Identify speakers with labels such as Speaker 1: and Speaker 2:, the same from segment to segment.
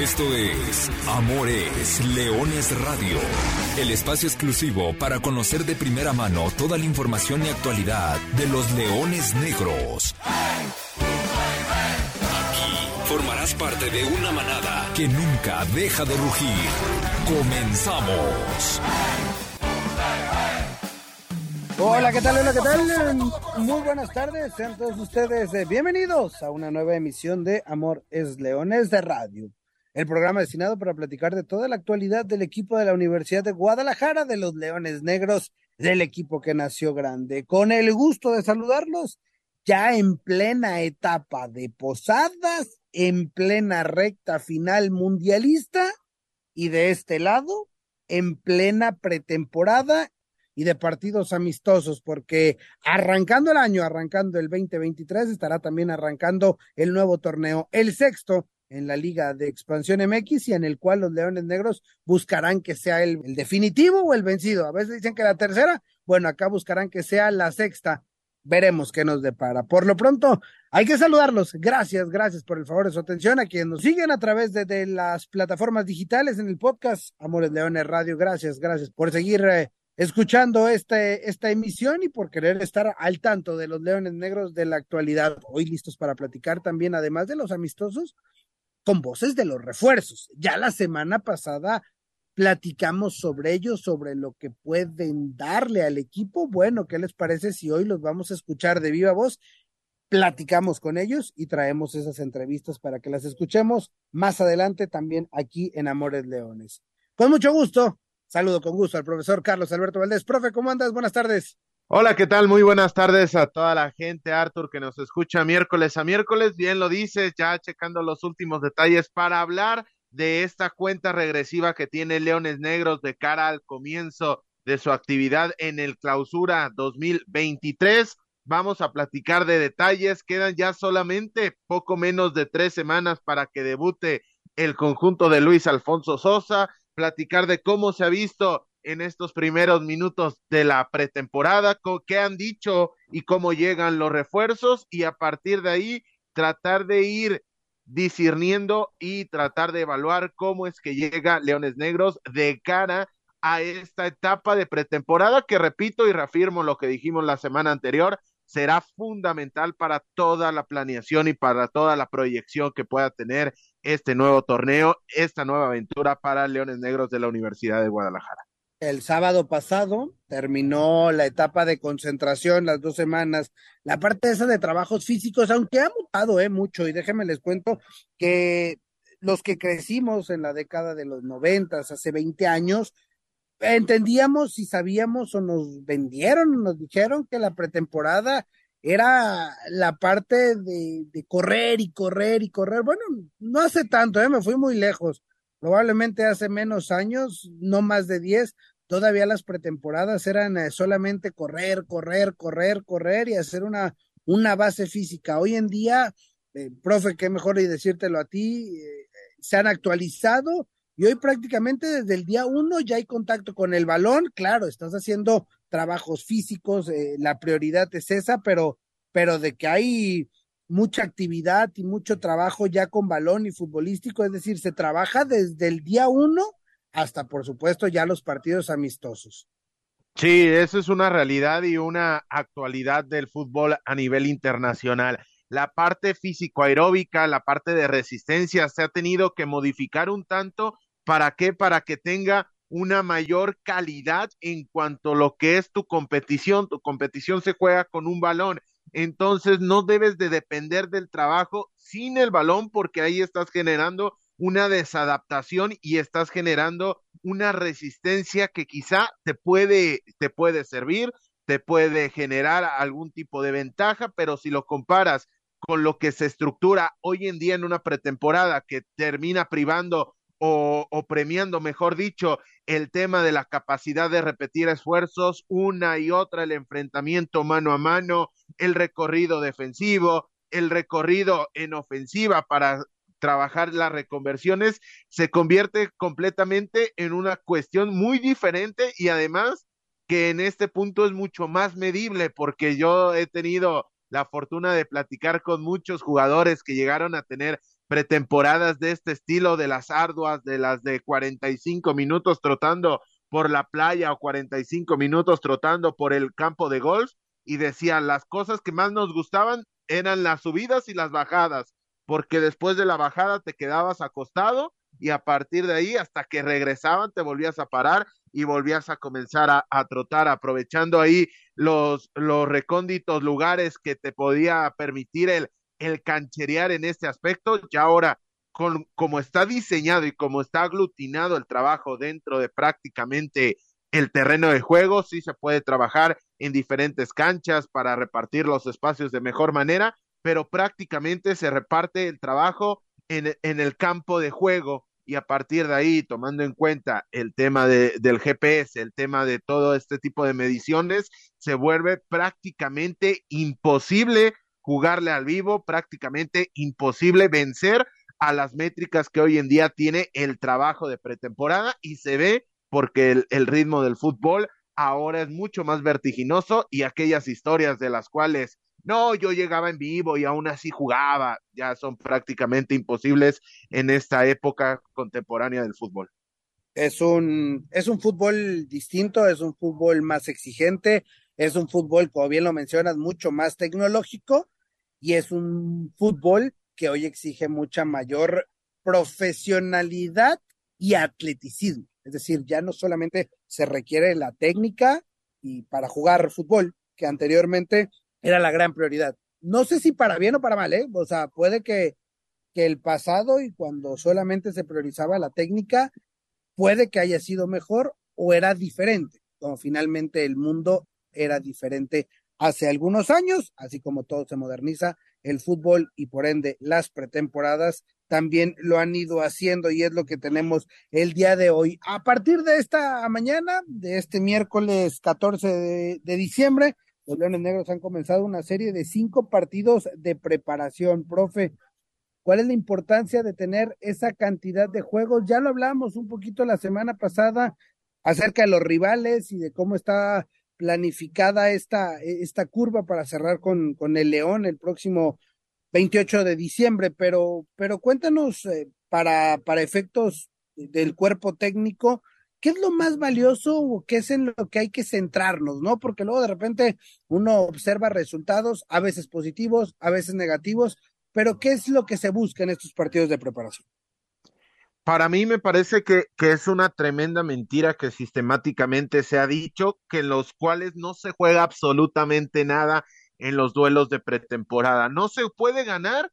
Speaker 1: Esto es Amores Leones Radio, el espacio exclusivo para conocer de primera mano toda la información y actualidad de los leones negros. Aquí formarás parte de una manada que nunca deja de rugir. Comenzamos.
Speaker 2: Hola, ¿qué tal? Hola, ¿qué tal? Muy buenas tardes, sean todos ustedes eh, bienvenidos a una nueva emisión de Amor es Leones de Radio, el programa destinado para platicar de toda la actualidad del equipo de la Universidad de Guadalajara, de los Leones Negros, del equipo que nació grande. Con el gusto de saludarlos, ya en plena etapa de posadas, en plena recta final mundialista y de este lado, en plena pretemporada y de partidos amistosos, porque arrancando el año, arrancando el 2023, estará también arrancando el nuevo torneo, el sexto en la Liga de Expansión MX y en el cual los Leones Negros buscarán que sea el, definitivo o el vencido. A veces dicen que la tercera, bueno, acá buscarán que sea la sexta. Veremos qué nos depara. Por lo pronto, hay que saludarlos. Gracias, gracias por el favor de su atención a quienes nos siguen a través de, de las plataformas digitales en el podcast Amores Leones Radio. Gracias, gracias por seguir eh, escuchando este, esta emisión y por querer estar al tanto de los Leones Negros de la actualidad. Hoy listos para platicar también, además de los amistosos, con voces de los refuerzos. Ya la semana pasada platicamos sobre ellos, sobre lo que pueden darle al equipo. Bueno, ¿qué les parece si hoy los vamos a escuchar de viva voz? Platicamos con ellos y traemos esas entrevistas para que las escuchemos más adelante también aquí en Amores Leones. Con mucho gusto, saludo con gusto al profesor Carlos Alberto Valdés. Profe, ¿cómo andas? Buenas tardes.
Speaker 3: Hola, ¿qué tal? Muy buenas tardes a toda la gente, Arthur, que nos escucha miércoles a miércoles. Bien lo dices, ya checando los últimos detalles para hablar de esta cuenta regresiva que tiene Leones Negros de cara al comienzo de su actividad en el clausura 2023. Vamos a platicar de detalles. Quedan ya solamente poco menos de tres semanas para que debute el conjunto de Luis Alfonso Sosa. Platicar de cómo se ha visto en estos primeros minutos de la pretemporada, qué han dicho y cómo llegan los refuerzos y a partir de ahí tratar de ir discerniendo y tratar de evaluar cómo es que llega Leones Negros de cara a esta etapa de pretemporada que repito y reafirmo lo que dijimos la semana anterior, será fundamental para toda la planeación y para toda la proyección que pueda tener este nuevo torneo, esta nueva aventura para Leones Negros de la Universidad de Guadalajara
Speaker 2: el sábado pasado terminó la etapa de concentración, las dos semanas, la parte esa de trabajos físicos, aunque ha mutado eh, mucho, y déjenme les cuento que los que crecimos en la década de los noventas, hace 20 años, entendíamos y sabíamos o nos vendieron, nos dijeron que la pretemporada era la parte de, de correr y correr y correr. Bueno, no hace tanto, ¿eh? me fui muy lejos probablemente hace menos años, no más de 10, todavía las pretemporadas eran eh, solamente correr, correr, correr, correr y hacer una, una base física. Hoy en día, eh, profe, qué mejor y decírtelo a ti, eh, se han actualizado y hoy prácticamente desde el día uno ya hay contacto con el balón. Claro, estás haciendo trabajos físicos, la prioridad es esa, pero, pero de que hay mucha actividad y mucho trabajo ya con balón y futbolístico, es decir, se trabaja desde el día uno hasta, por supuesto, ya los partidos amistosos.
Speaker 3: Sí, eso es una realidad y una actualidad del fútbol a nivel internacional. La parte físico-aeróbica, la parte de resistencia se ha tenido que modificar un tanto. ¿Para qué? Para que tenga una mayor calidad en cuanto a lo que es tu competición. Tu competición se juega con un balón entonces no debes de depender del trabajo sin el balón porque ahí estás generando una desadaptación y estás generando una resistencia que quizá te puede, te puede servir, te puede generar algún tipo de ventaja, pero si lo comparas con lo que se estructura hoy en día en una pretemporada que termina privando o, premiando, mejor dicho, el tema de la capacidad de repetir esfuerzos una y otra, el enfrentamiento mano a mano, el recorrido defensivo, el recorrido en ofensiva para trabajar las reconversiones, se convierte completamente en una cuestión muy diferente y además que en este punto es mucho más medible porque yo he tenido la fortuna de platicar con muchos jugadores que llegaron a tener pretemporadas de este estilo, de las arduas, de las de 45 minutos trotando por la playa o 45 minutos trotando por el campo de golf y decían las cosas que más nos gustaban eran las subidas y las bajadas, porque después de la bajada te quedabas acostado y a partir de ahí hasta que regresaban te volvías a parar y volvías a comenzar a, a trotar aprovechando ahí los, los recónditos lugares que te podía permitir el el cancherear en este aspecto. Ya ahora, con, como está diseñado y como está aglutinado el trabajo dentro de prácticamente el terreno de juego, sí se puede trabajar en diferentes canchas para repartir los espacios de mejor manera, pero prácticamente se reparte el trabajo en, en el campo de juego y a partir de ahí, tomando en cuenta el tema de, del GPS, el tema de todo este tipo de mediciones, se vuelve prácticamente imposible jugarle al vivo, prácticamente imposible vencer a las métricas que hoy en día tiene el trabajo de pretemporada y se ve porque el, ritmo del fútbol ahora es mucho más vertiginoso y aquellas historias de las cuales no, yo llegaba en vivo y aún así jugaba, ya son prácticamente imposibles en esta época contemporánea del fútbol.
Speaker 2: Es un, es un fútbol distinto, es un fútbol más exigente, es un fútbol, como bien lo mencionas, mucho más tecnológico y es un fútbol que hoy exige mucha mayor profesionalidad y atleticismo. Es decir, ya no solamente se requiere la técnica y para jugar fútbol, que anteriormente era la gran prioridad. No sé si para bien o para mal, ¿eh? O sea, puede que, que el pasado y cuando solamente se priorizaba la técnica, puede que haya sido mejor o era diferente, como finalmente el mundo era diferente hace algunos años, así como todo se moderniza, el fútbol y por ende las pretemporadas también lo han ido haciendo y es lo que tenemos el día de hoy. A partir de esta mañana, de este miércoles 14 de, de diciembre, los Leones Negros han comenzado una serie de cinco partidos de preparación. Profe, ¿cuál es la importancia de tener esa cantidad de juegos? Ya lo hablamos un poquito la semana pasada acerca de los rivales y de cómo está planificada esta, esta curva para cerrar con, con el León el próximo 28 de diciembre, pero, pero cuéntanos eh, para, para efectos del cuerpo técnico, ¿qué es lo más valioso o qué es en lo que hay que centrarnos, no? Porque luego de repente uno observa resultados, a veces positivos, a veces negativos, pero ¿qué es lo que se busca en estos partidos de preparación?
Speaker 3: Para mí me parece que, que, es una tremenda mentira que sistemáticamente se ha dicho, que en los cuales no se juega absolutamente nada en los duelos de pretemporada. No se puede ganar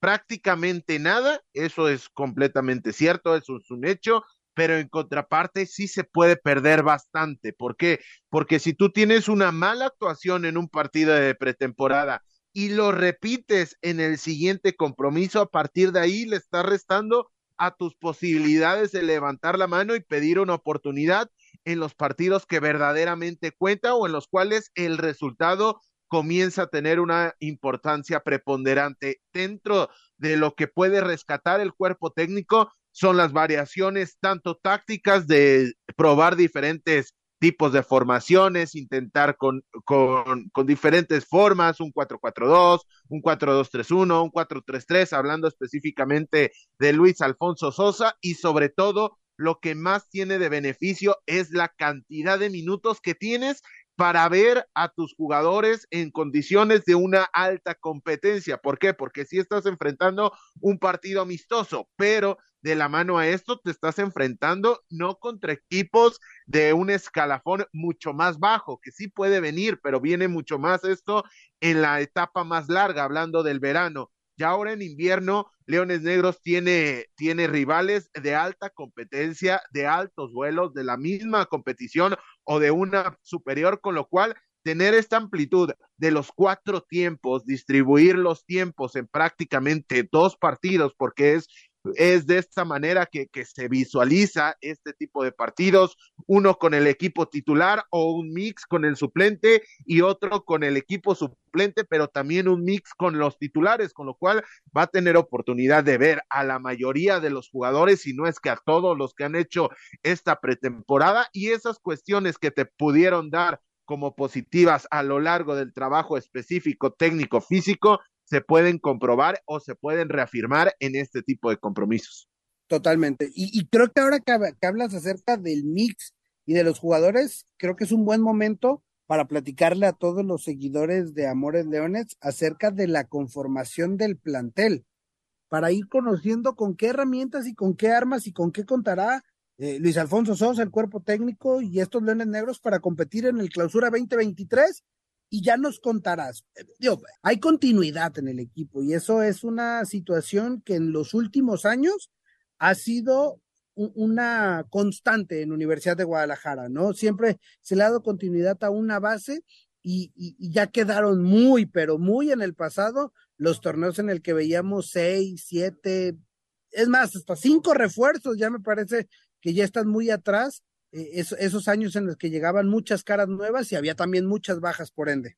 Speaker 3: prácticamente nada, eso es completamente cierto, eso es un hecho, pero en contraparte sí se puede perder bastante. ¿Por qué? Porque si tú tienes una mala actuación en un partido de pretemporada y lo repites en el siguiente compromiso, a partir de ahí le está restando a tus posibilidades de levantar la mano y pedir una oportunidad en los partidos que verdaderamente cuenta o en los cuales el resultado comienza a tener una importancia preponderante. Dentro de lo que puede rescatar el cuerpo técnico son las variaciones tanto tácticas de probar diferentes tipos de formaciones, intentar con, con, con diferentes formas, un 4-4-2, un 4-2-3-1, un 4-3-3, hablando específicamente de Luis Alfonso Sosa y sobre todo lo que más tiene de beneficio es la cantidad de minutos que tienes para ver a tus jugadores en condiciones de una alta competencia. ¿Por qué? Porque si estás enfrentando un partido amistoso, pero de la mano a esto te estás enfrentando no contra equipos de un escalafón mucho más bajo, que sí puede venir, pero viene mucho más esto en la etapa más larga, hablando del verano. Ya ahora en invierno, Leones Negros tiene, tiene rivales de alta competencia, de altos vuelos, de la misma competición o de una superior, con lo cual tener esta amplitud de los cuatro tiempos, distribuir los tiempos en prácticamente dos partidos, porque es es de esta manera que, que, se visualiza este tipo de partidos, uno con el equipo titular o un mix con el suplente y otro con el equipo suplente, pero también un mix con los titulares, con lo cual va a tener oportunidad de ver a la mayoría de los jugadores, si no es que a todos los que han hecho esta pretemporada y esas cuestiones que te pudieron dar como positivas a lo largo del trabajo específico técnico físico se pueden comprobar o se pueden reafirmar en este tipo de compromisos.
Speaker 2: Totalmente. Y, creo que ahora que, hablas acerca del mix y de los jugadores, creo que es un buen momento para platicarle a todos los seguidores de Amores Leones acerca de la conformación del plantel, para ir conociendo con qué herramientas y con qué armas y con qué contará eh, Luis Alfonso Sosa, el cuerpo técnico y estos Leones Negros para competir en el Clausura 2023 y ya nos contarás. Eh, hay continuidad en el equipo y eso es una situación que en los últimos años ha sido una constante en Universidad de Guadalajara, ¿no? Siempre se le ha dado continuidad a una base y, y, ya quedaron muy, pero muy en el pasado los torneos en el que veíamos seis, siete, es más, hasta cinco refuerzos, ya me parece que ya están muy atrás, eh, esos años en los que llegaban muchas caras nuevas y había también muchas bajas por ende.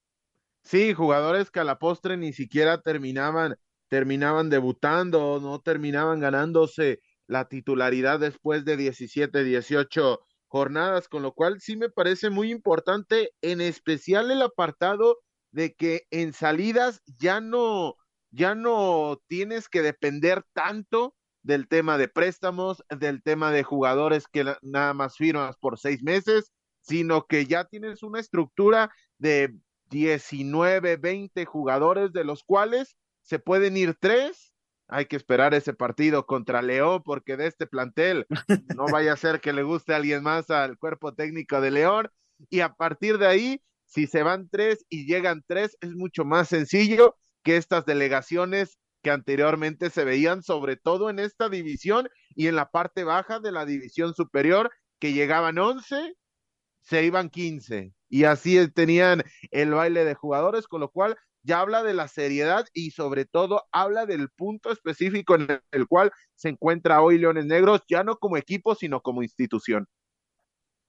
Speaker 3: Sí, jugadores que a la postre ni siquiera terminaban, terminaban debutando, no terminaban ganándose la titularidad después de 17, 18 jornadas, con lo cual sí me parece muy importante, en especial el apartado de que en salidas ya no, ya no tienes que depender tanto del tema de préstamos, del tema de jugadores que nada más firmas por seis meses, sino que ya tienes una estructura de 19, 20 jugadores, de los cuales se pueden ir tres. Hay que esperar ese partido contra León, porque de este plantel no vaya a ser que le guste a alguien más al cuerpo técnico de León. Y a partir de ahí, si se van tres y llegan tres, es mucho más sencillo que estas delegaciones que anteriormente se veían sobre todo en esta división y en la parte baja de la división superior, que llegaban 11, se iban 15 y así tenían el baile de jugadores, con lo cual ya habla de la seriedad y sobre todo habla del punto específico en el cual se encuentra hoy Leones Negros, ya no como equipo, sino como institución.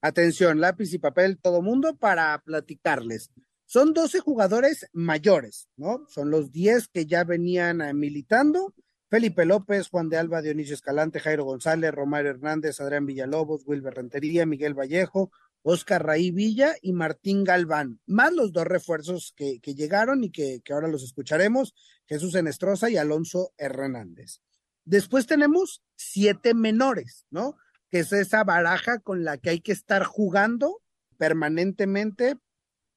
Speaker 2: Atención, lápiz y papel, todo mundo, para platicarles. Son 12 jugadores mayores, ¿no? Son los 10 que ya venían eh, militando. Felipe López, Juan de Alba, Dionisio Escalante, Jairo González, Romario Hernández, Adrián Villalobos, Wilber Rentería, Miguel Vallejo, Oscar Raí Villa y Martín Galván, más los dos refuerzos que, llegaron y que, que, ahora los escucharemos, Jesús Enestrosa y Alonso Hernández. Después tenemos siete menores, ¿no? Que es esa baraja con la que hay que estar jugando permanentemente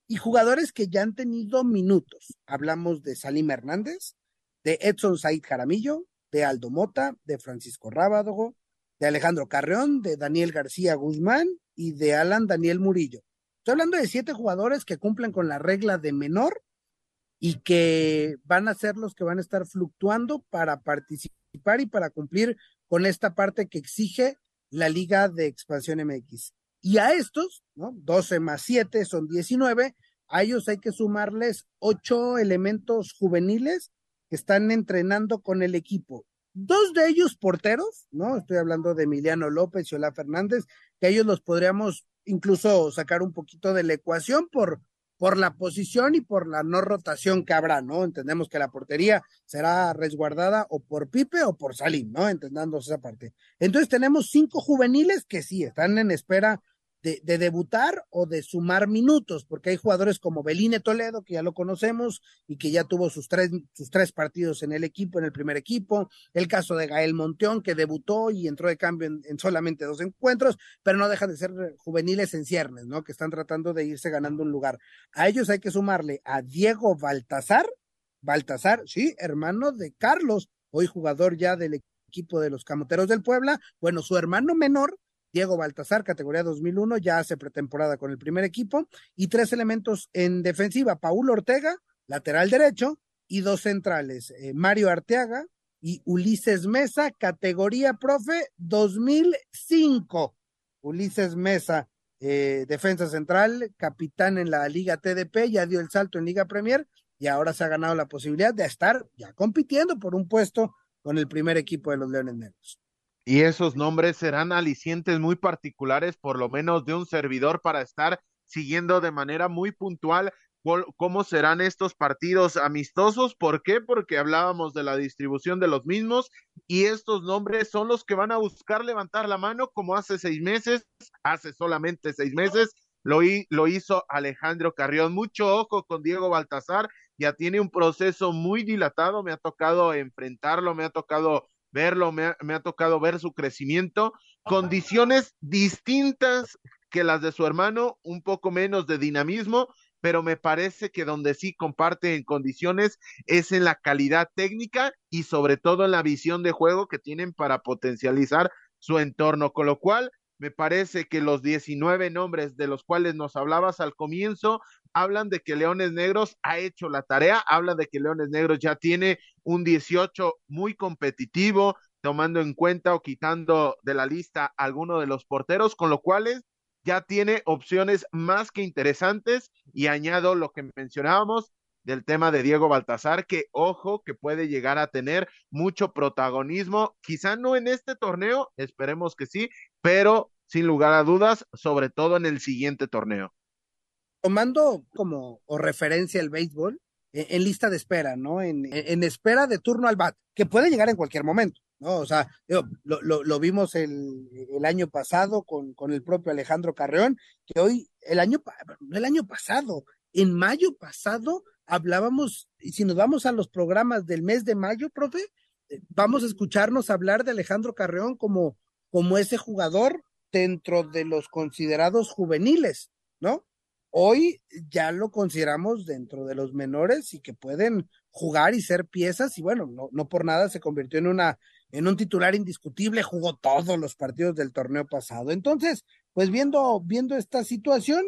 Speaker 2: y jugadores que ya han tenido minutos. Hablamos de Salim Hernández, de Edson Said Jaramillo, de Aldo Mota, de Francisco Rábago, de Alejandro Carreón, de Daniel García Guzmán y de Alan Daniel Murillo. Estoy hablando de siete jugadores que cumplen con la regla de menor y que van a ser los que van a estar fluctuando para participar y para cumplir con esta parte que exige la Liga de Expansión MX. Y a estos, ¿no? 12 más 7 son 19, a ellos hay que sumarles ocho elementos juveniles que están entrenando con el equipo. Dos de ellos porteros, ¿no? Estoy hablando de Emiliano López y Olá Fernández, que ellos los podríamos incluso sacar un poquito de la ecuación por, por la posición y por la no rotación que habrá, ¿no? Entendemos que la portería será resguardada o por Pipe o por Salim, ¿no? Entendamos esa parte. Entonces tenemos cinco juveniles que sí están en espera de, debutar o de sumar minutos, porque hay jugadores como Beline Toledo, que ya lo conocemos y que ya tuvo sus tres, sus tres partidos en el equipo, en el primer equipo, el caso de Gael Monteón, que debutó y entró de cambio en, solamente dos encuentros, pero no deja de ser juveniles en ciernes, ¿no? Que están tratando de irse ganando un lugar. A ellos hay que sumarle a Diego Baltasar, Baltasar, sí, hermano de Carlos, hoy jugador ya del equipo de los Camoteros del Puebla, bueno, su hermano menor Diego Baltasar, categoría 2001, ya hace pretemporada con el primer equipo, y tres elementos en defensiva, Paul Ortega, lateral derecho, y dos centrales, eh, Mario Arteaga y Ulises Mesa, categoría profe 2005. Ulises Mesa, eh, defensa central, capitán en la Liga TDP, ya dio el salto en Liga Premier y ahora se ha ganado la posibilidad de estar ya compitiendo por un puesto con el primer equipo de los Leones Negros.
Speaker 3: Y esos nombres serán alicientes muy particulares, por lo menos de un servidor, para estar siguiendo de manera muy puntual cómo serán estos partidos amistosos. ¿Por qué? Porque hablábamos de la distribución de los mismos y estos nombres son los que van a buscar levantar la mano como hace seis meses, hace solamente seis meses. Lo, lo hizo Alejandro Carrión. Mucho ojo con Diego Baltasar, ya tiene un proceso muy dilatado, me ha tocado enfrentarlo, me ha tocado verlo, me ha, me ha tocado ver su crecimiento, condiciones distintas que las de su hermano, un poco menos de dinamismo, pero me parece que donde sí comparte en condiciones es en la calidad técnica y sobre todo en la visión de juego que tienen para potencializar su entorno, con lo cual me parece que los 19 nombres de los cuales nos hablabas al comienzo hablan de que Leones Negros ha hecho la tarea, hablan de que Leones Negros ya tiene un 18 muy competitivo, tomando en cuenta o quitando de la lista alguno de los porteros, con lo cual ya tiene opciones más que interesantes y añado lo que mencionábamos del tema de Diego Baltazar, que ojo que puede llegar a tener mucho protagonismo, quizá no en este torneo, esperemos que sí, pero sin lugar a dudas, sobre todo en el siguiente torneo.
Speaker 2: Tomando como o referencia el béisbol, en, en lista de espera, ¿no? En, en, espera de turno al bat, que puede llegar en cualquier momento. ¿no? O sea, lo, lo, lo vimos el, el, año pasado con, con, el propio Alejandro Carreón, que hoy, el año, el año pasado, en mayo pasado, hablábamos, y si nos vamos a los programas del mes de mayo, profe, eh, vamos a escucharnos hablar de Alejandro Carreón como, como ese jugador dentro de los considerados juveniles, ¿no? Hoy ya lo consideramos dentro de los menores y que pueden jugar y ser piezas y bueno, no, no por nada se convirtió en una en un titular indiscutible, jugó todos los partidos del torneo pasado. Entonces, pues viendo, viendo esta situación,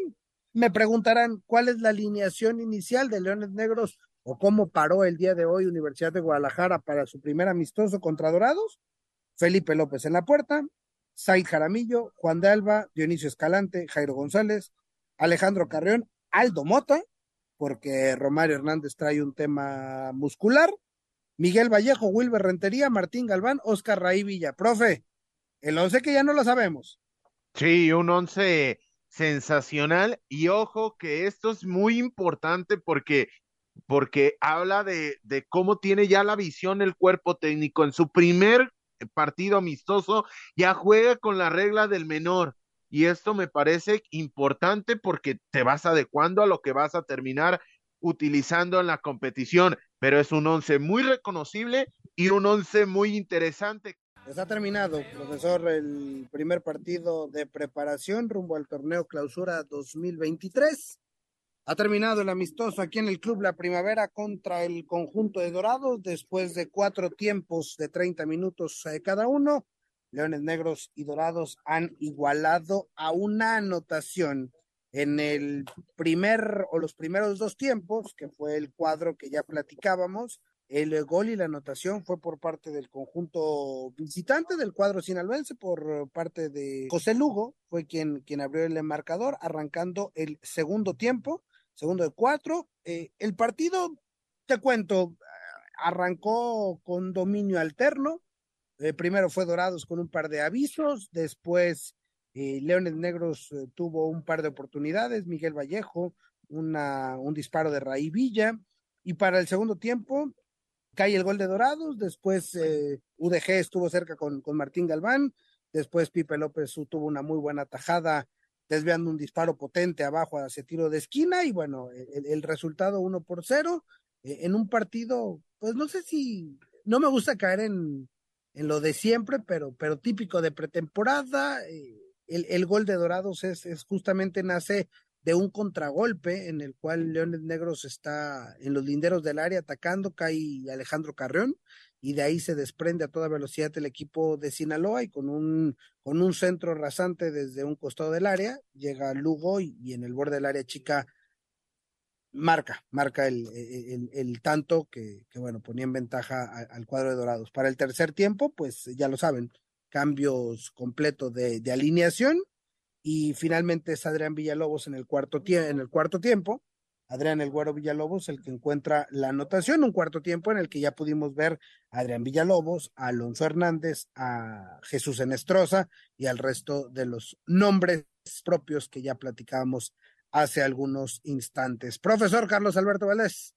Speaker 2: me preguntarán cuál es la alineación inicial de Leones Negros o cómo paró el día de hoy Universidad de Guadalajara para su primer amistoso contra Dorados. Felipe López en la puerta, Said Jaramillo, Juan de Alba, Dionisio Escalante, Jairo González, Alejandro Carrión, Aldo Mota, porque Romario Hernández trae un tema muscular, Miguel Vallejo, Wilber Rentería, Martín Galván, Oscar Raí Villa. Profe, el once que ya no lo sabemos.
Speaker 3: Sí, un once sensacional y ojo que esto es muy importante porque porque habla de, de cómo tiene ya la visión el cuerpo técnico en su primer partido amistoso ya juega con la regla del menor y esto me parece importante porque te vas adecuando a lo que vas a terminar utilizando en la competición, pero es un once muy reconocible y un once muy interesante.
Speaker 2: Pues ha terminado, profesor, el primer partido de preparación rumbo al torneo clausura 2023. Ha terminado el amistoso aquí en el Club La Primavera contra el conjunto de Dorados después de cuatro tiempos de 30 minutos eh, cada uno. Leones Negros y Dorados han igualado a una anotación en el primer o los primeros dos tiempos, que fue el cuadro que ya platicábamos, el gol y la anotación fue por parte del conjunto visitante del cuadro sinaloense, por parte de José Lugo, fue quien, quien abrió el marcador, arrancando el segundo tiempo, segundo de cuatro. Eh, el partido, te cuento, arrancó con dominio alterno. Eh, primero fue Dorados con un par de avisos, después eh, Leones Negros eh, tuvo un par de oportunidades, Miguel Vallejo, un disparo de Raí Villa, y para el segundo tiempo cae el gol de Dorados, después UDG estuvo cerca con, con Martín Galván, después Pipe López tuvo una muy buena tajada desviando un disparo potente abajo hacia tiro de esquina y bueno, el, el resultado uno por cero eh, en un partido, pues no sé si, no me gusta caer en, en lo de siempre, pero, pero típico de pretemporada, eh, el, el gol de Dorados es, es, justamente nace de un contragolpe en el cual Leones Negros está en los linderos del área atacando, cae Alejandro Carreón y de ahí se desprende a toda velocidad el equipo de Sinaloa y con un, con un centro rasante desde un costado del área llega Lugo y, y en el borde del área chica marca, marca el, el, el tanto que, bueno, ponía en ventaja al cuadro de Dorados. Para el tercer tiempo, pues ya lo saben, cambios completos de, de, alineación y finalmente es Adrián Villalobos en el cuarto, en el cuarto tiempo. Adrián El Güero Villalobos, el que encuentra la anotación, un cuarto tiempo en el que ya pudimos ver a Adrián Villalobos, a Alonso Hernández, a Jesús Enestrosa y al resto de los nombres propios que ya platicábamos hace algunos instantes. Profesor Carlos Alberto Valdés,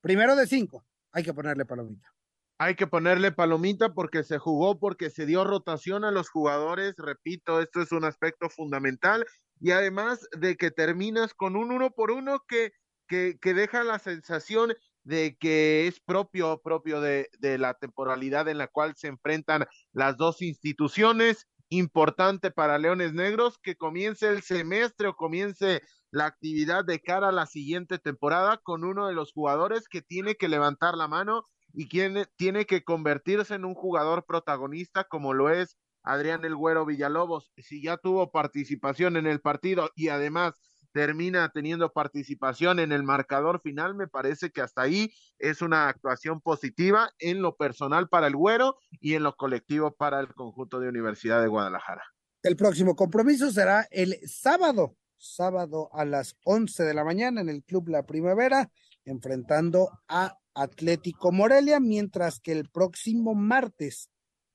Speaker 2: primero de cinco, hay que ponerle palomita
Speaker 3: hay que ponerle palomita porque se jugó, porque se dio rotación a los jugadores. Repito, esto es un aspecto fundamental. Y además de que terminas con un uno por uno que, que, que deja la sensación de que es propio, propio de, de la temporalidad en la cual se enfrentan las dos instituciones importante para Leones Negros que comience el semestre o comience la actividad de cara a la siguiente temporada con uno de los jugadores que tiene que levantar la mano y quien tiene que convertirse en un jugador protagonista como lo es Adrián El Güero Villalobos. Si ya tuvo participación en el partido y además termina teniendo participación en el marcador final, me parece que hasta ahí es una actuación positiva en lo personal para el Güero y en lo colectivo para el conjunto de Universidad de Guadalajara.
Speaker 2: El próximo compromiso será el sábado, sábado a las 11 de la mañana en el Club La Primavera, enfrentando a Atlético Morelia, mientras que el próximo martes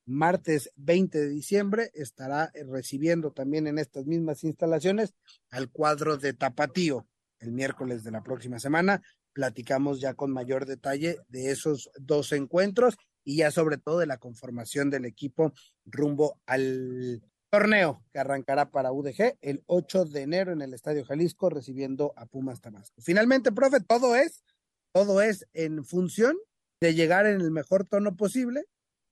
Speaker 2: martes 20 de diciembre estará recibiendo también en estas mismas instalaciones al cuadro de Tapatío. El miércoles de la próxima semana platicamos ya con mayor detalle de esos dos encuentros y ya sobre todo de la conformación del equipo rumbo al torneo que arrancará para UDG el 8 de enero en el Estadio Jalisco recibiendo a Pumas Tabasco. Finalmente, profe, todo es, todo es en función de llegar en el mejor tono posible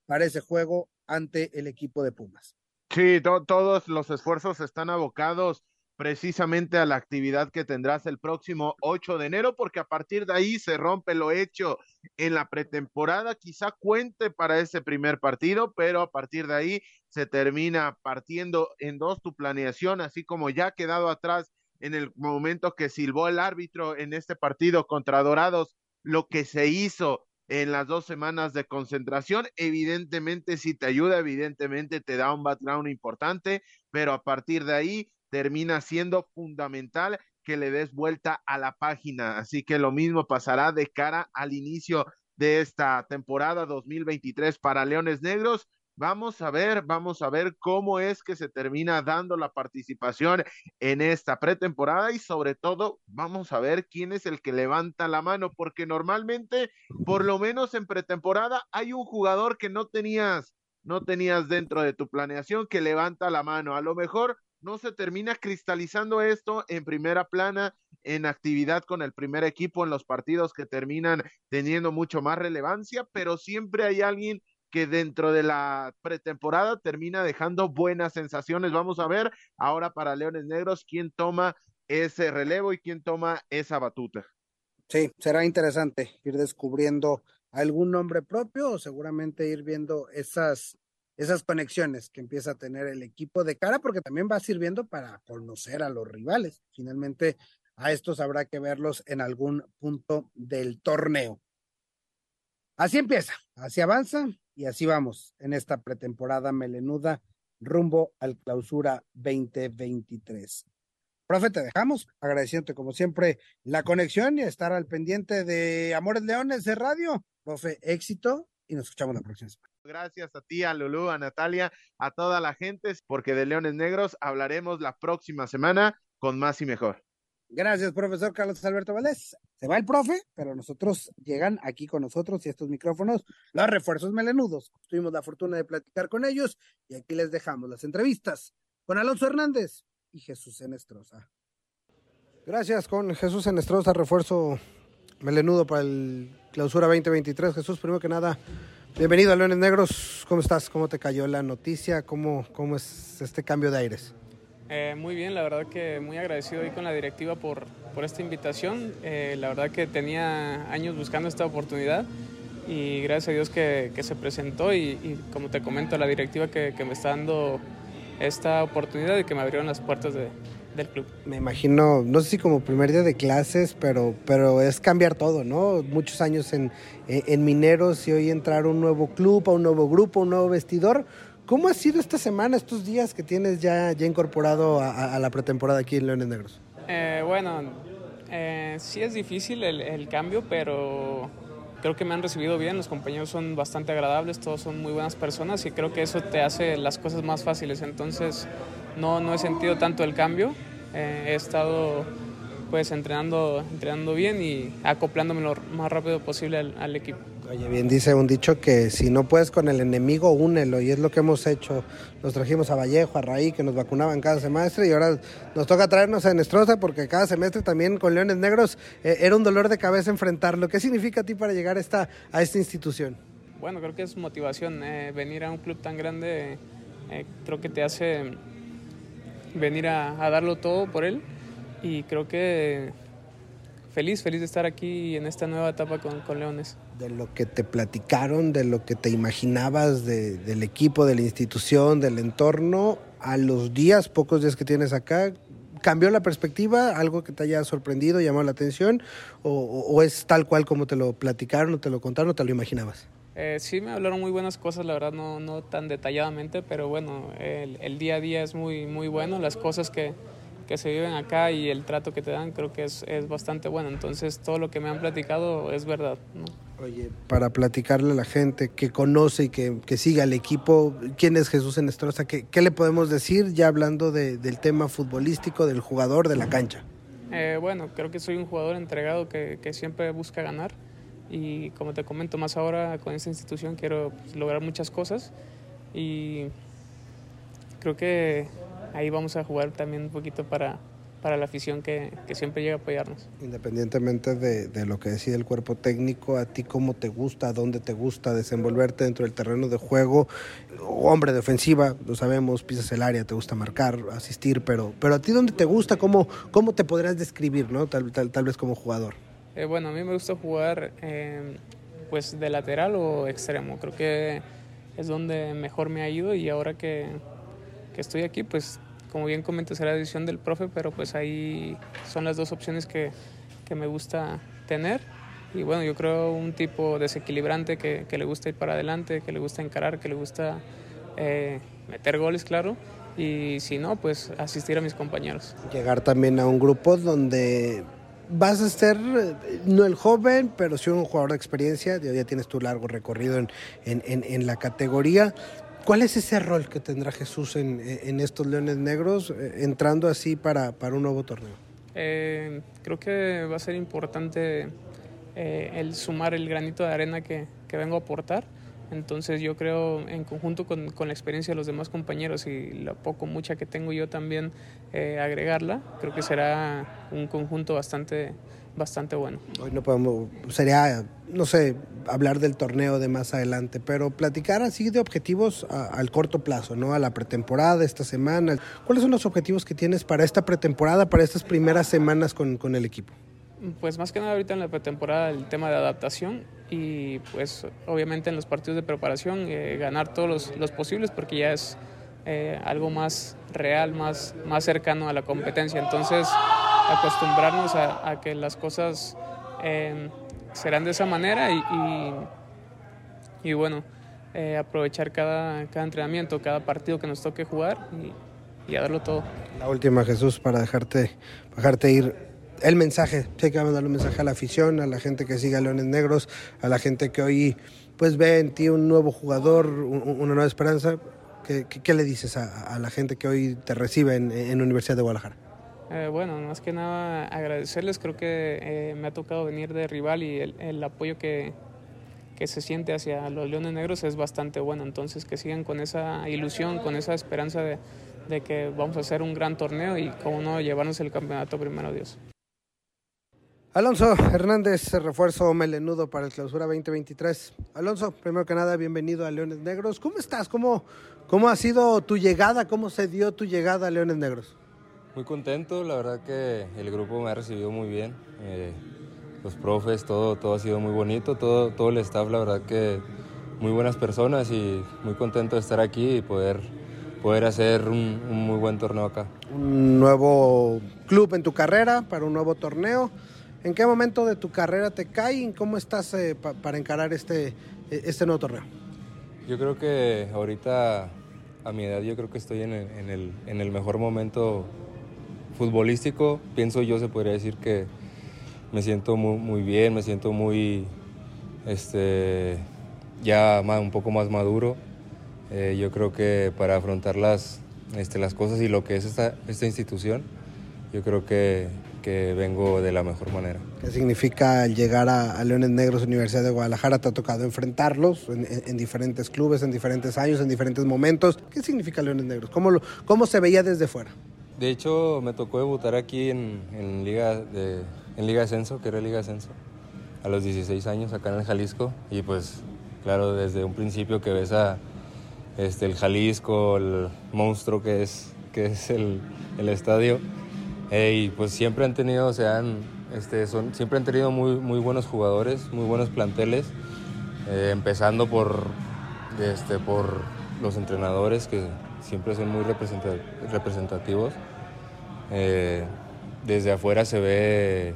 Speaker 2: para ese juego ante el equipo de Pumas.
Speaker 3: Sí, todos los esfuerzos están abocados precisamente a la actividad que tendrás el próximo 8 de enero, porque a partir de ahí se rompe lo hecho en la pretemporada, quizá cuente para ese primer partido, pero a partir de ahí se termina partiendo en dos tu planeación, así como ya ha quedado atrás en el momento que silbó el árbitro en este partido contra Dorados, lo que se hizo en las dos semanas de concentración. Evidentemente, si te ayuda, evidentemente te da un background importante, pero a partir de ahí termina siendo fundamental que le des vuelta a la página. Así que lo mismo pasará de cara al inicio de esta temporada 2023 para Leones Negros Vamos a ver, vamos a ver cómo es que se termina dando la participación en esta pretemporada y sobre todo vamos a ver quién es el que levanta la mano, porque normalmente, por lo menos en pretemporada, hay un jugador que no tenías, no tenías dentro de tu planeación que levanta la mano. A lo mejor no se termina cristalizando esto en primera plana, en actividad con el primer equipo, en los partidos que terminan teniendo mucho más relevancia, pero siempre hay alguien que dentro de la pretemporada termina dejando buenas sensaciones. Vamos a ver ahora para Leones Negros quién toma ese relevo y quién toma esa batuta.
Speaker 2: Sí, será interesante ir descubriendo algún nombre propio o seguramente ir viendo esas, esas conexiones que empieza a tener el equipo de cara, porque también va sirviendo para conocer a los rivales. Finalmente, a estos habrá que verlos en algún punto del torneo. Así empieza, así avanza y así vamos en esta pretemporada melenuda rumbo al clausura 2023. Profe, te dejamos agradeciéndote como siempre la conexión y estar al pendiente de Amores Leones de Radio. Profe, éxito y nos escuchamos la próxima semana.
Speaker 3: Gracias a ti, a Lulú, a Natalia, a toda la gente, porque de Leones Negros hablaremos la próxima semana con más y mejor.
Speaker 2: Gracias, profesor Carlos Alberto Valdés. Se va el profe, pero nosotros llegan aquí con nosotros y estos micrófonos, los refuerzos melenudos. Tuvimos la fortuna de platicar con ellos y aquí les dejamos las entrevistas con Alonso Hernández y Jesús Enestrosa. Gracias con Jesús Enestrosa, refuerzo melenudo para el clausura 2023. Jesús, primero que nada, bienvenido a Leones Negros. ¿Cómo estás? ¿Cómo te cayó la noticia? ¿Cómo, cómo es este cambio de aires?
Speaker 4: Eh, muy bien, la verdad que muy agradecido hoy con la directiva por, por esta invitación. Eh, la verdad que tenía años buscando esta oportunidad y gracias a Dios que, que se presentó y, como te comento, la directiva que, que, me está dando esta oportunidad y que me abrieron las puertas de, del club.
Speaker 2: Me imagino, no sé si como primer día de clases, pero, pero es cambiar todo, ¿no? Muchos años en, en Mineros y hoy entrar a un nuevo club, a un nuevo grupo, un nuevo vestidor ¿Cómo ha sido esta semana, estos días que tienes ya, ya incorporado a, la pretemporada aquí en Leones Negros?
Speaker 4: Eh, bueno, eh, sí es difícil el, el, cambio, pero creo que me han recibido bien, los compañeros son bastante agradables, todos son muy buenas personas y creo que eso te hace las cosas más fáciles. Entonces no, no he sentido tanto el cambio, eh, he estado pues entrenando, entrenando bien y acoplándome lo más rápido posible al, al equipo.
Speaker 2: Oye, bien dice un dicho que si no puedes con el enemigo, únelo, y es lo que hemos hecho. Nos trajimos a Vallejo, a Raí, que nos vacunaban cada semestre, y ahora nos toca traernos a Nestroza, porque cada semestre también con Leones Negros eh, era un dolor de cabeza enfrentarlo. ¿Qué significa a ti para llegar a esta, a esta institución?
Speaker 4: Bueno, creo que es motivación. Eh, venir a un club tan grande eh, creo que te hace venir a, a darlo todo por él, y creo que feliz, feliz de estar aquí en esta nueva etapa con, con Leones.
Speaker 2: De lo que te platicaron, de lo que te imaginabas de, del equipo, de la institución, del entorno, a los días, pocos días que tienes acá, ¿cambió la perspectiva? ¿Algo que te haya sorprendido, llamado la atención? ¿O, o es tal cual como te lo platicaron, o te lo contaron, o te lo imaginabas?
Speaker 4: Eh, sí, me hablaron muy buenas cosas, la verdad, no, no tan detalladamente, pero bueno, el, el día a día es muy, muy bueno, las cosas que, que se viven acá y el trato que te dan creo que es, es bastante bueno. Entonces todo lo que me han platicado es verdad. ¿no?
Speaker 2: Oye, para platicarle a la gente que conoce y que, que siga el equipo, ¿quién es Jesús Enestrosa? ¿Qué, ¿Qué, le podemos decir ya hablando de, del tema futbolístico, del jugador, de la cancha?
Speaker 4: Eh, bueno, creo que soy un jugador entregado que, que, siempre busca ganar y como te comento más ahora con esta institución quiero pues, lograr muchas cosas y creo que ahí vamos a jugar también un poquito para, para la afición que, que, siempre llega a apoyarnos.
Speaker 2: Independientemente de, de, lo que decide el cuerpo técnico, a ti cómo te gusta, dónde te gusta desenvolverte dentro del terreno de juego, hombre de ofensiva, lo sabemos, pisas el área, te gusta marcar, asistir, pero, pero a ti dónde te gusta, cómo, cómo te podrías describir, ¿no? tal, tal, tal vez como jugador.
Speaker 4: Eh, bueno, a mí me gusta jugar eh, pues de lateral o extremo, creo que es donde mejor me ha ido y ahora que, que estoy aquí, pues como bien comentas, era decisión del profe, pero pues ahí son las dos opciones que, que, me gusta tener. Y bueno, yo creo un tipo desequilibrante que, que le gusta ir para adelante, que le gusta encarar, que le gusta eh, meter goles, claro. Y si no, pues asistir a mis compañeros.
Speaker 2: Llegar también a un grupo donde vas a ser no el joven, pero sí un jugador de experiencia. Ya tienes tu largo recorrido en, en, en, la categoría. ¿Cuál es ese rol que tendrá Jesús en, en estos Leones Negros, eh, entrando así para, para un nuevo torneo?
Speaker 4: Eh, creo que va a ser importante eh, el sumar el granito de arena que, que, vengo a aportar. Entonces yo creo en conjunto con, con, la experiencia de los demás compañeros y la poco mucha que tengo yo también eh, agregarla, creo que será un conjunto bastante bastante bueno.
Speaker 2: Hoy no podemos, sería, no sé, hablar del torneo de más adelante, pero platicar así de objetivos al corto plazo, ¿no? A la pretemporada, esta semana. ¿Cuáles son los objetivos que tienes para esta pretemporada, para estas primeras semanas con, con el equipo?
Speaker 4: Pues más que nada ahorita en la pretemporada el tema de adaptación y pues obviamente en los partidos de preparación eh, ganar todos los, los, posibles porque ya es eh, algo más real, más, más cercano a la competencia. Entonces acostumbrarnos a, que las cosas eh, serán de esa manera y, y, bueno, eh, aprovechar cada, cada, entrenamiento, cada partido que nos toque jugar y, y, a darlo todo.
Speaker 2: La última, Jesús, para dejarte, dejarte ir. El mensaje, sé que vamos a darle un mensaje a la afición, a la gente que sigue a Leones Negros, a la gente que hoy pues ve en ti un nuevo jugador, un, una nueva esperanza. ¿Qué, le dices a, la gente que hoy te recibe en, Universidad de Guadalajara?
Speaker 4: Eh, bueno, más que nada agradecerles, creo que eh, me ha tocado venir de rival y el, el apoyo que, que, se siente hacia los Leones Negros es bastante bueno, entonces que sigan con esa ilusión, con esa esperanza de, de que vamos a hacer un gran torneo y como no llevarnos el campeonato primero Dios.
Speaker 2: Alonso Hernández, refuerzo melenudo para el clausura 2023. Alonso, primero que nada, bienvenido a Leones Negros. ¿Cómo estás? ¿Cómo, ¿Cómo ha sido tu llegada? ¿Cómo se dio tu llegada a Leones Negros?
Speaker 5: Muy contento, la verdad que el grupo me ha recibido muy bien. Eh, los profes, todo, todo ha sido muy bonito, todo, todo el staff, la verdad que muy buenas personas y muy contento de estar aquí y poder, poder hacer un, un muy buen torneo acá.
Speaker 2: Un nuevo club en tu carrera para un nuevo torneo. ¿En qué momento de tu carrera te cae? ¿Cómo estás eh, pa para encarar este, este nuevo torneo?
Speaker 5: Yo creo que ahorita, a mi edad, yo creo que estoy en el, en el, en el mejor momento futbolístico. Pienso yo, se podría decir que me siento muy, muy bien, me siento muy, este, ya más, un poco más maduro. Eh, yo creo que para afrontar las, este, las cosas y lo que es esta, esta institución, yo creo que que vengo de la mejor manera.
Speaker 2: ¿Qué significa llegar a, Leones Negros Universidad de Guadalajara? ¿Te ha tocado enfrentarlos en, diferentes clubes, en diferentes años, en diferentes momentos? ¿Qué significa Leones Negros? ¿Cómo, lo, cómo se veía desde fuera?
Speaker 5: De hecho, me tocó debutar aquí en, en Liga de en Liga Ascenso, que era Liga Ascenso, a los 16 años acá en el Jalisco. Y pues, claro, desde un principio que ves a este, el Jalisco, el monstruo que es, que es el, el estadio, y pues siempre han tenido, o sea, este, son, siempre han tenido muy, muy buenos jugadores, muy buenos planteles, eh, empezando por, este, por los entrenadores que siempre son muy representativos. Eh, desde afuera se ve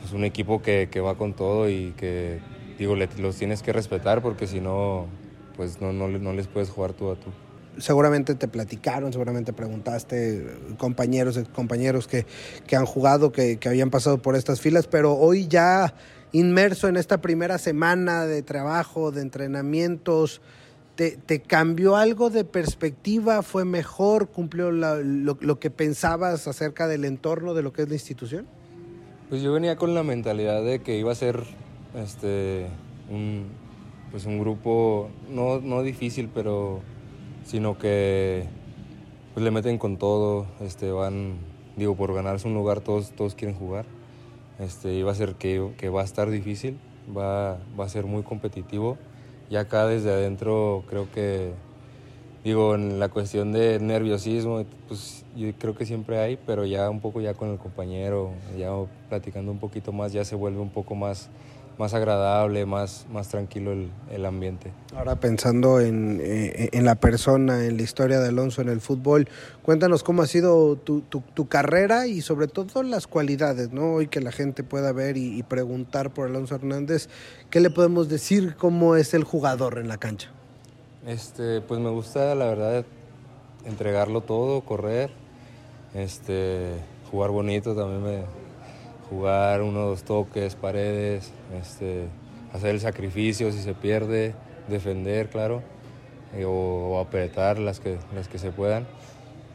Speaker 5: pues, un equipo que, que, va con todo y que, digo, los tienes que respetar porque si no, pues no, no, no les puedes jugar tú a tú
Speaker 2: seguramente te platicaron, seguramente preguntaste compañeros, compañeros que, que han jugado, que, que, habían pasado por estas filas, pero hoy ya inmerso en esta primera semana de trabajo, de entrenamientos, ¿te, te cambió algo de perspectiva? ¿Fue mejor? ¿Cumplió lo, lo, que pensabas acerca del entorno de lo que es la institución?
Speaker 5: Pues yo venía con la mentalidad de que iba a ser este, un, pues un grupo no, no difícil, pero sino que pues, le meten con todo, este, van, digo, por ganarse un lugar todos, todos quieren jugar. Este, y va a ser que, que va a estar difícil, va, va, a ser muy competitivo. Y acá desde adentro creo que, digo, en la cuestión de nerviosismo, pues yo creo que siempre hay, pero ya un poco ya con el compañero, ya platicando un poquito más, ya se vuelve un poco más más agradable, más, más tranquilo el, el ambiente.
Speaker 2: Ahora pensando en, eh, en, la persona, en la historia de Alonso en el fútbol, cuéntanos cómo ha sido tu, tu, tu carrera y sobre todo las cualidades, ¿no? Hoy que la gente pueda ver y, y, preguntar por Alonso Hernández, ¿qué le podemos decir cómo es el jugador en la cancha?
Speaker 5: Este, pues me gusta, la verdad, entregarlo todo, correr, este, jugar bonito también me, jugar unos toques, paredes, este, hacer el sacrificio si se pierde, defender, claro, eh, o, apretar las que, las que se puedan.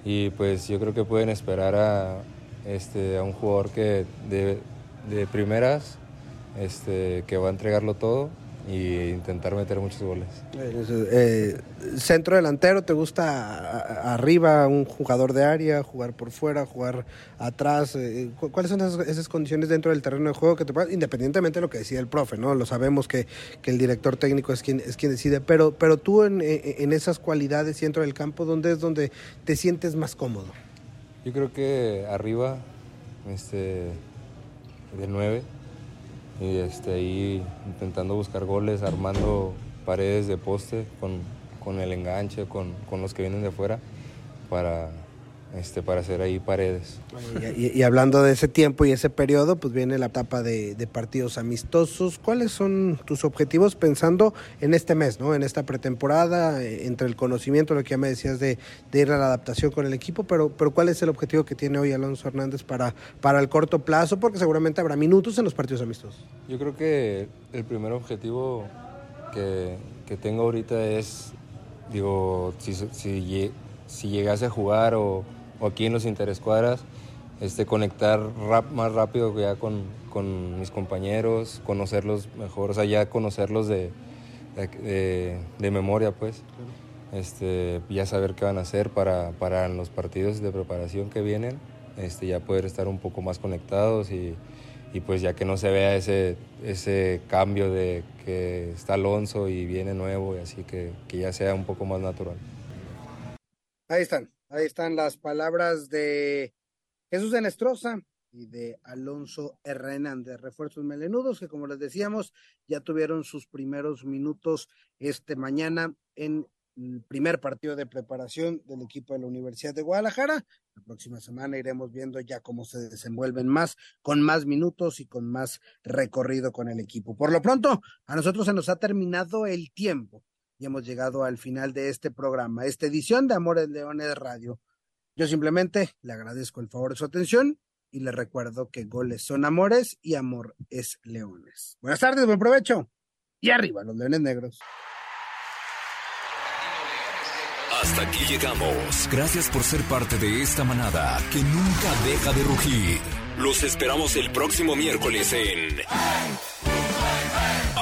Speaker 5: Y pues yo creo que pueden esperar a, este, a un jugador que de, de primeras este, que va a entregarlo todo y intentar meter muchos goles.
Speaker 2: Eh, centro delantero, ¿te gusta arriba un jugador de área, jugar por fuera, jugar atrás? Eh, ¿Cuáles son esas, condiciones dentro del terreno de juego que te independientemente de lo que decía el profe, ¿no? Lo sabemos que, que, el director técnico es quien, es quien decide, pero, pero tú en, en esas cualidades dentro del campo, ¿dónde es donde te sientes más cómodo?
Speaker 5: Yo creo que arriba, este, de nueve y este, ahí intentando buscar goles, armando paredes de poste con, con el enganche, con, con, los que vienen de afuera para, este, para hacer ahí paredes.
Speaker 2: Y, hablando de ese tiempo y ese periodo, pues viene la etapa de, partidos amistosos. ¿Cuáles son tus objetivos pensando en este mes, ¿no? en esta pretemporada, eh, entre el conocimiento, lo que ya me decías de, ir a la adaptación con el equipo, pero, pero ¿cuál es el objetivo que tiene hoy Alonso Hernández para, para el corto plazo? Porque seguramente habrá minutos en los partidos amistosos.
Speaker 5: Yo creo que el primer objetivo que, que tengo ahorita es, digo, si, si, si llegase a jugar o o aquí en los interescuadras, este, conectar rap, más rápido ya con, con, mis compañeros, conocerlos mejor, o sea, ya conocerlos de, de, de, memoria, pues. Este, ya saber qué van a hacer para, para los partidos de preparación que vienen, este, ya poder estar un poco más conectados y, y pues ya que no se vea ese, ese cambio de que está Alonso y viene nuevo y así que, que ya sea un poco más natural.
Speaker 2: Ahí están, Ahí están las palabras de Jesús de Nestroza y de Alonso Hernández, refuerzos melenudos, que como les decíamos, ya tuvieron sus primeros minutos este mañana en el primer partido de preparación del equipo de la Universidad de Guadalajara. La próxima semana iremos viendo ya cómo se desenvuelven más, con más minutos y con más recorrido con el equipo. Por lo pronto, a nosotros se nos ha terminado el tiempo y hemos llegado al final de este programa, esta edición de Amores Leones Radio. Yo simplemente le agradezco el favor de su atención y le recuerdo que goles son amores y amor es leones. Buenas tardes, buen provecho y arriba los leones negros.
Speaker 1: Hasta aquí llegamos. Gracias por ser parte de esta manada que nunca deja de rugir. Los esperamos el próximo miércoles en